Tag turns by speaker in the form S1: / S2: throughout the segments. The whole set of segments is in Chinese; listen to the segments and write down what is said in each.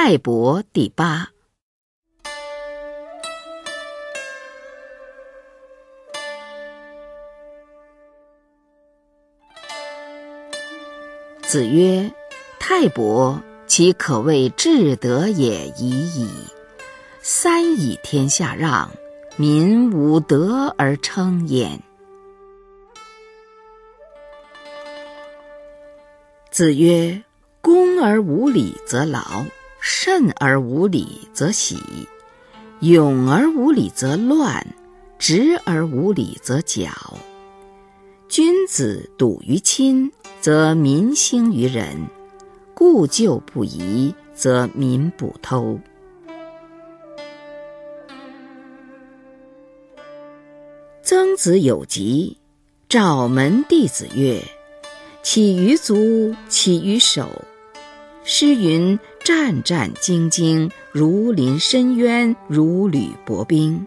S1: 泰伯第八。子曰：“泰伯，其可谓至德也已矣。三以天下让，民无德而称焉。”子曰：“恭而无礼则劳，慎而无礼则喜，勇而无礼则乱，直而无礼则绞。君子笃于亲。”则民兴于仁，故旧不移，则民不偷。曾子有疾，召门弟子曰：“起于足，起于手。”诗云：“战战兢兢，如临深渊，如履薄冰。”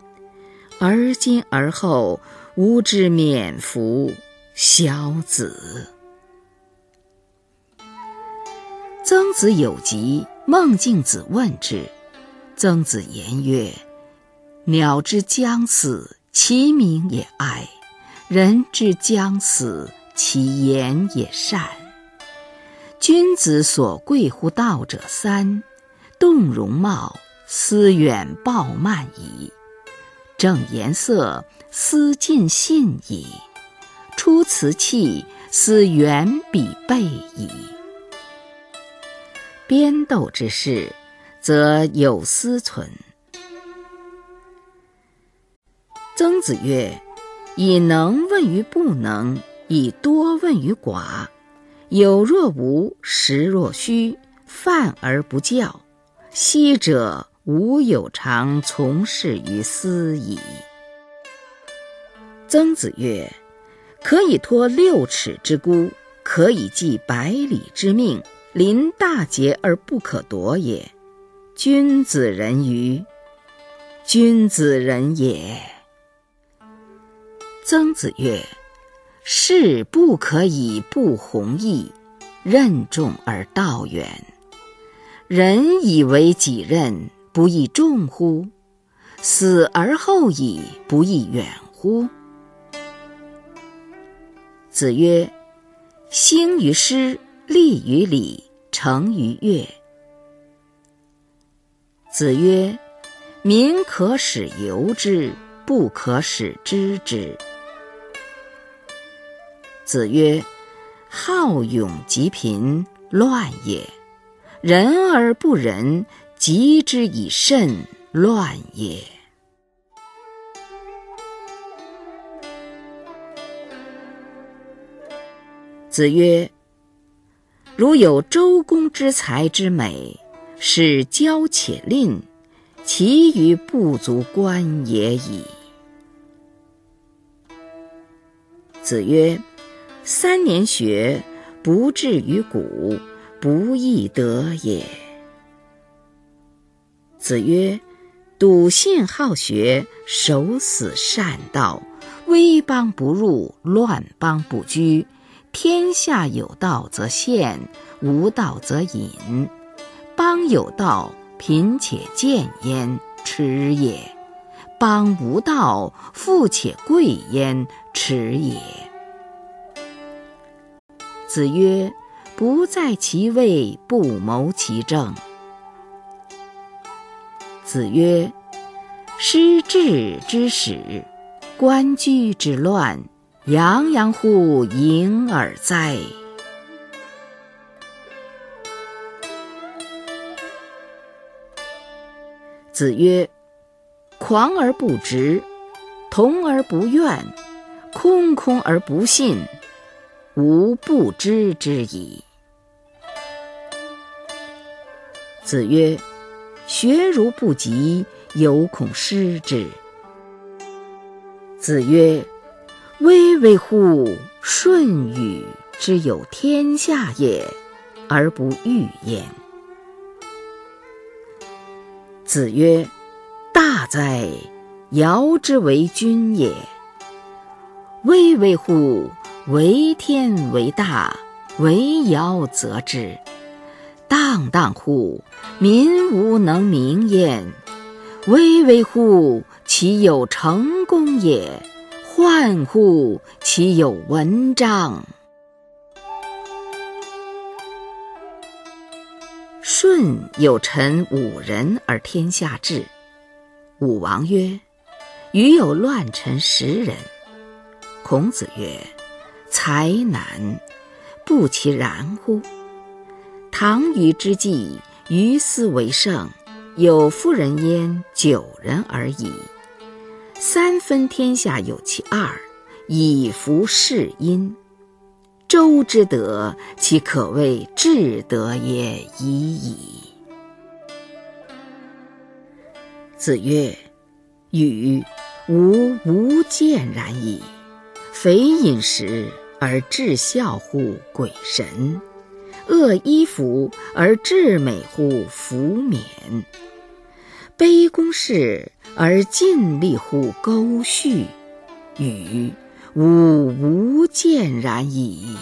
S1: 而今而后，吾之免服，小子。曾子有疾，孟敬子问之。曾子言曰：“鸟之将死，其鸣也哀；人之将死，其言也善。君子所贵乎道者三：动容貌，思远暴慢矣；正颜色，思尽信矣；出辞器，思远比备矣。”边斗之事，则有思存。曾子曰：“以能问于不能，以多问于寡。有若无，实若虚，犯而不教。昔者吾有常从事于斯矣。”曾子曰：“可以托六尺之孤，可以寄百里之命。”临大节而不可夺也，君子人于君子人也。曾子曰：“事不可以不弘毅，任重而道远。人以为己任，不亦重乎？死而后已，不亦远乎？”子曰：“兴于诗。”立于礼，成于乐。子曰：“民可使由之，不可使知之。”子曰：“好勇及贫，乱也；仁而不仁，及之以慎，乱也。”子曰。如有周公之才之美，是骄且吝，其余不足观也已。子曰：“三年学，不至于古，不亦得也。”子曰：“笃信好学，守死善道，威邦不入，乱邦不居。”天下有道则现，无道则隐。邦有道，贫且贱焉，耻也；邦无道，富且贵焉，耻也。子曰：“不在其位，不谋其政。”子曰：“失志之始，官居之乱。”洋洋乎盈耳哉！子曰：“狂而不直，同而不怨，空空而不信，吾不知之矣。”子曰：“学如不及，犹恐失之。”子曰。巍巍乎舜禹之有天下也，而不欲焉。子曰：“大哉，尧之为君也！巍巍乎，为天为大，为尧则之。荡荡乎，民无能名焉；巍巍乎，其有成功也；焕乎，其有文章。舜有臣五人而天下治。武王曰：“余有乱臣十人。”孔子曰：“才难，不其然乎？”唐虞之际，于斯为盛，有夫人焉九人而已。三分天下有其二，以服事殷。周之德，其可谓至德也已矣。子曰：“与吾无见然矣。肥饮食而至孝乎鬼神，恶衣服而至美乎服冕，卑躬事而尽力乎沟序，与。吾无见然矣。